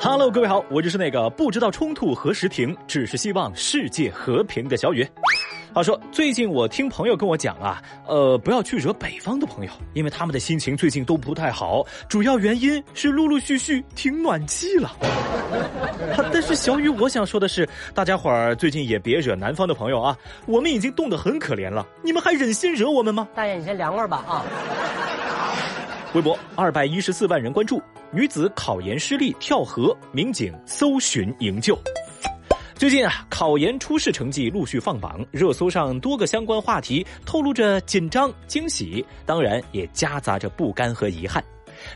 Hello，各位好，我就是那个不知道冲突何时停，只是希望世界和平的小雨。话说，最近我听朋友跟我讲啊，呃，不要去惹北方的朋友，因为他们的心情最近都不太好，主要原因是陆陆续续停暖气了。但是小雨，我想说的是，大家伙儿最近也别惹南方的朋友啊，我们已经冻得很可怜了，你们还忍心惹我们吗？大爷，你先凉快吧啊！微博二百一十四万人关注，女子考研失利跳河，民警搜寻营救。最近啊，考研初试成绩陆续放榜，热搜上多个相关话题透露着紧张、惊喜，当然也夹杂着不甘和遗憾。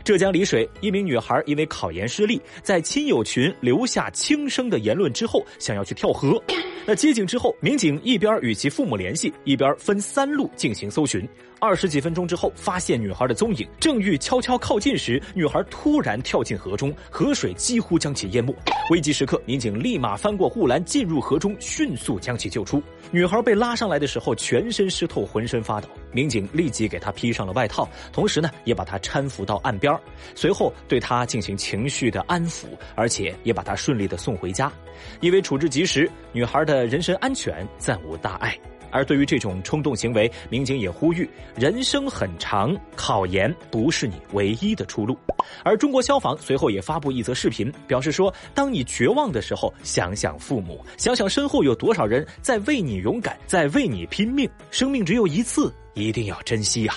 浙江丽水一名女孩因为考研失利，在亲友群留下轻生的言论之后，想要去跳河。那接警之后，民警一边与其父母联系，一边分三路进行搜寻。二十几分钟之后，发现女孩的踪影，正欲悄悄靠近时，女孩突然跳进河中，河水几乎将其淹没。危急时刻，民警立马翻过护栏进入河中，迅速将其救出。女孩被拉上来的时候，全身湿透，浑身发抖。民警立即给她披上了外套，同时呢，也把她搀扶到岸边，随后对她进行情绪的安抚，而且也把她顺利的送回家。因为处置及时，女孩的人身安全暂无大碍。而对于这种冲动行为，民警也呼吁：人生很长，考研不是你唯一的出路。而中国消防随后也发布一则视频，表示说：当你绝望的时候，想想父母，想想身后有多少人在为你勇敢，在为你拼命。生命只有一次，一定要珍惜呀！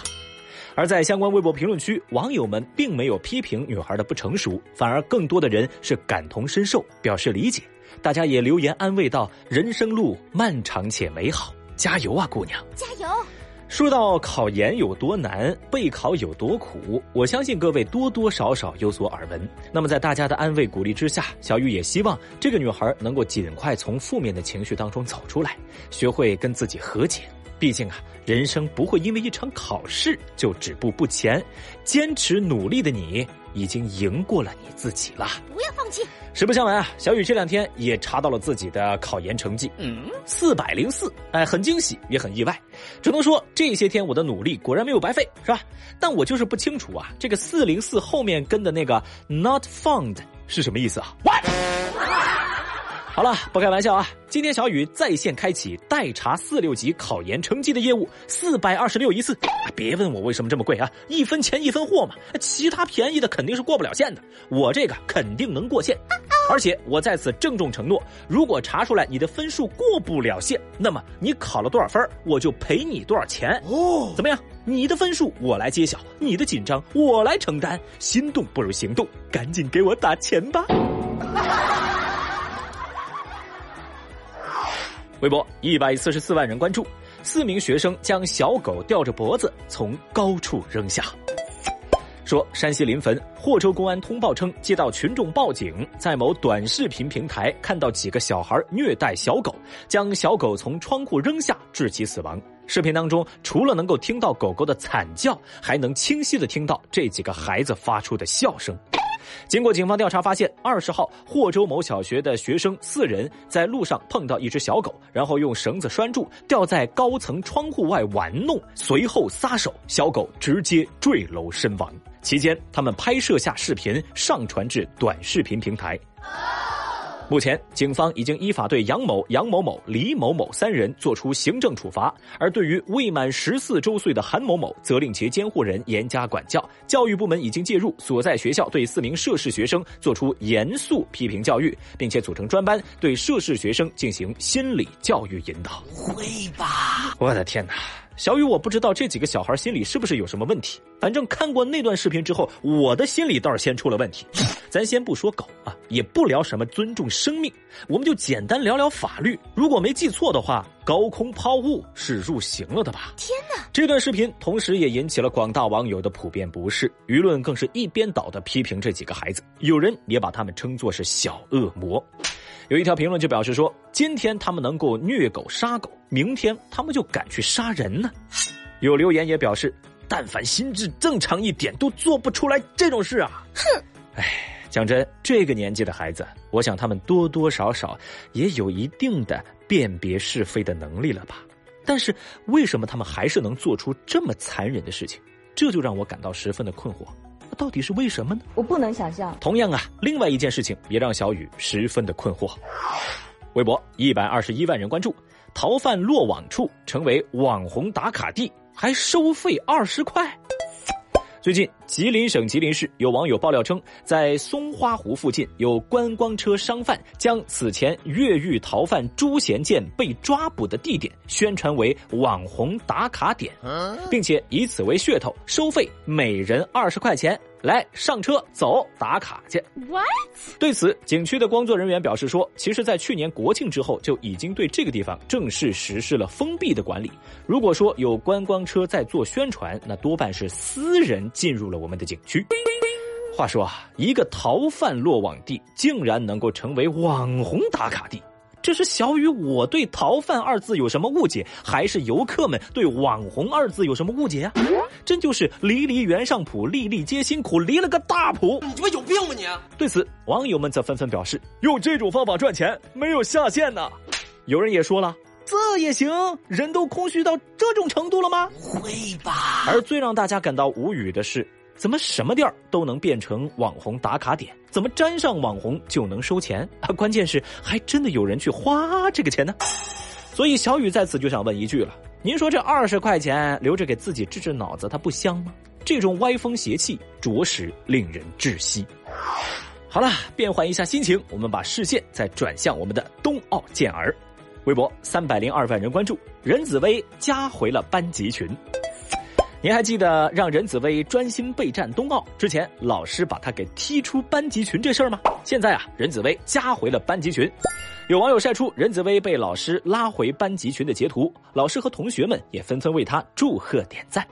而在相关微博评论区，网友们并没有批评女孩的不成熟，反而更多的人是感同身受，表示理解。大家也留言安慰道：“人生路漫长且美好。”加油啊，姑娘！加油！说到考研有多难，备考有多苦，我相信各位多多少少有所耳闻。那么，在大家的安慰鼓励之下，小雨也希望这个女孩能够尽快从负面的情绪当中走出来，学会跟自己和解。毕竟啊，人生不会因为一场考试就止步不前，坚持努力的你已经赢过了你自己了。不要放弃。实不相瞒啊，小雨这两天也查到了自己的考研成绩，嗯，四百零四，哎，很惊喜，也很意外。只能说这些天我的努力果然没有白费，是吧？但我就是不清楚啊，这个四零四后面跟的那个 not found 是什么意思啊？好了，不开玩笑啊！今天小雨在线开启代查四六级考研成绩的业务，四百二十六一次。别问我为什么这么贵啊，一分钱一分货嘛。其他便宜的肯定是过不了线的，我这个肯定能过线。而且我在此郑重承诺，如果查出来你的分数过不了线，那么你考了多少分，我就赔你多少钱。哦，怎么样？你的分数我来揭晓，你的紧张我来承担。心动不如行动，赶紧给我打钱吧！微博一百四十四万人关注，四名学生将小狗吊着脖子从高处扔下。说山西临汾霍州公安通报称，接到群众报警，在某短视频平台看到几个小孩虐待小狗，将小狗从窗户扔下，致其死亡。视频当中，除了能够听到狗狗的惨叫，还能清晰的听到这几个孩子发出的笑声。经过警方调查发现，二十号霍州某小学的学生四人在路上碰到一只小狗，然后用绳子拴住，吊在高层窗户外玩弄，随后撒手，小狗直接坠楼身亡。期间，他们拍摄下视频上传至短视频平台。目前，警方已经依法对杨某、杨某某、李某某三人作出行政处罚，而对于未满十四周岁的韩某某，责令其监护人严加管教。教育部门已经介入，所在学校对四名涉事学生作出严肃批评教育，并且组成专班对涉事学生进行心理教育引导。不会吧！我的天哪！小雨，我不知道这几个小孩心里是不是有什么问题。反正看过那段视频之后，我的心里倒是先出了问题。咱先不说狗啊，也不聊什么尊重生命，我们就简单聊聊法律。如果没记错的话，高空抛物是入刑了的吧？天哪！这段视频同时也引起了广大网友的普遍不适，舆论更是一边倒的批评这几个孩子，有人也把他们称作是小恶魔。有一条评论就表示说：“今天他们能够虐狗杀狗，明天他们就敢去杀人呢。”有留言也表示：“但凡心智正常一点，都做不出来这种事啊！”哼，哎，讲真，这个年纪的孩子，我想他们多多少少也有一定的辨别是非的能力了吧？但是为什么他们还是能做出这么残忍的事情？这就让我感到十分的困惑。到底是为什么呢？我不能想象。同样啊，另外一件事情也让小雨十分的困惑。微博一百二十一万人关注，逃犯落网处成为网红打卡地，还收费二十块。最近，吉林省吉林市有网友爆料称，在松花湖附近有观光车商贩将此前越狱逃犯朱贤建被抓捕的地点宣传为网红打卡点，并且以此为噱头收费每人二十块钱。来上车走打卡去。What？对此，景区的工作人员表示说，其实，在去年国庆之后就已经对这个地方正式实施了封闭的管理。如果说有观光车在做宣传，那多半是私人进入了我们的景区。话说啊，一个逃犯落网地竟然能够成为网红打卡地。这是小雨，我对“逃犯”二字有什么误解，还是游客们对“网红”二字有什么误解啊？真就是离离原上谱，粒粒皆辛苦，离了个大谱。你他妈有病吧你！对此，网友们则纷纷表示，用这种方法赚钱没有下限呢。有人也说了，这也行？人都空虚到这种程度了吗？不会吧！而最让大家感到无语的是。怎么什么店儿都能变成网红打卡点？怎么沾上网红就能收钱？啊，关键是还真的有人去花这个钱呢。所以小雨在此就想问一句了：您说这二十块钱留着给自己治治脑子，它不香吗？这种歪风邪气着实令人窒息。好了，变换一下心情，我们把视线再转向我们的冬奥健儿。微博三百零二万人关注，任子威加回了班级群。你还记得让任子威专心备战冬奥之前，老师把他给踢出班级群这事儿吗？现在啊，任子威加回了班级群。有网友晒出任子威被老师拉回班级群的截图，老师和同学们也纷纷为他祝贺点赞。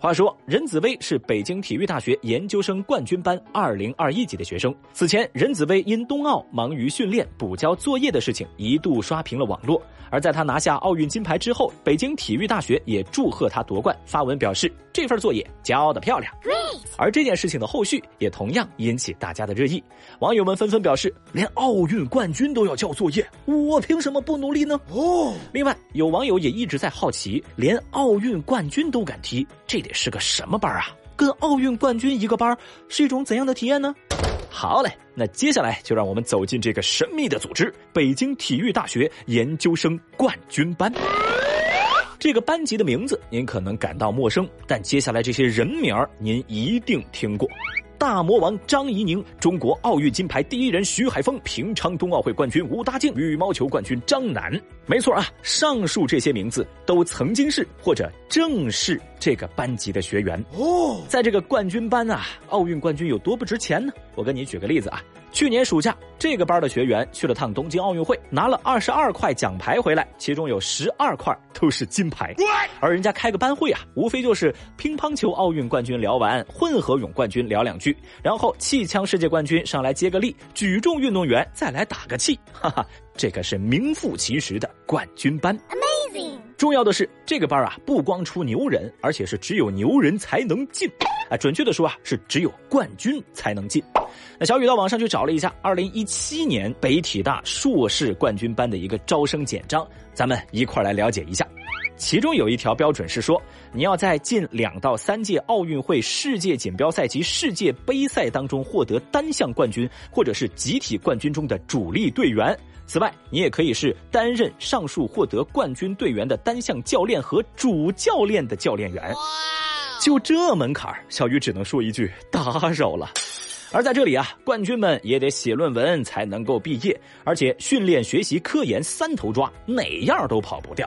话说，任子威是北京体育大学研究生冠军班二零二一级的学生。此前，任子威因冬奥忙于训练、补交作业的事情一度刷屏了网络。而在他拿下奥运金牌之后，北京体育大学也祝贺他夺冠，发文表示这份作业交得漂亮。而这件事情的后续也同样引起大家的热议，网友们纷纷表示，连奥运冠军都要交作业，我凭什么不努力呢？哦，另外有网友也一直在好奇，连奥运冠军都敢踢，这得是个什么班啊？跟奥运冠军一个班，是一种怎样的体验呢？好嘞，那接下来就让我们走进这个神秘的组织——北京体育大学研究生冠军班。这个班级的名字您可能感到陌生，但接下来这些人名您一定听过。大魔王张怡宁，中国奥运金牌第一人徐海峰，平昌冬奥会冠军吴大靖，羽毛球冠军张楠。没错啊，上述这些名字都曾经是或者正是这个班级的学员哦。在这个冠军班啊，奥运冠军有多不值钱呢？我跟你举个例子啊。去年暑假，这个班的学员去了趟东京奥运会，拿了二十二块奖牌回来，其中有十二块都是金牌。而人家开个班会啊，无非就是乒乓球奥运冠军聊完，混合泳冠军聊两句，然后气枪世界冠军上来接个力，举重运动员再来打个气，哈哈，这可是名副其实的冠军班。Amazing！重要的是，这个班啊，不光出牛人，而且是只有牛人才能进。啊，准确的说啊，是只有冠军才能进。那小雨到网上去找了一下，二零一七年北体大硕士冠军班的一个招生简章，咱们一块来了解一下。其中有一条标准是说，你要在近两到三届奥运会、世界锦标赛及世界杯赛当中获得单项冠军或者是集体冠军中的主力队员。此外，你也可以是担任上述获得冠军队员的单项教练和主教练的教练员。就这门槛小雨只能说一句打扰了。而在这里啊，冠军们也得写论文才能够毕业，而且训练、学习、科研三头抓，哪样都跑不掉。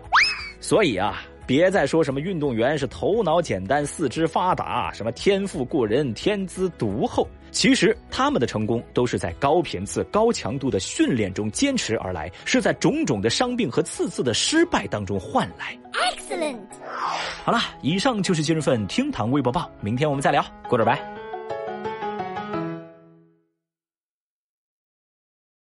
所以啊，别再说什么运动员是头脑简单、四肢发达，什么天赋过人、天资独厚，其实他们的成功都是在高频次、高强度的训练中坚持而来，是在种种的伤病和次次的失败当中换来。Excellent。好了，以上就是今日份厅堂微博报，明天我们再聊，过 o 拜。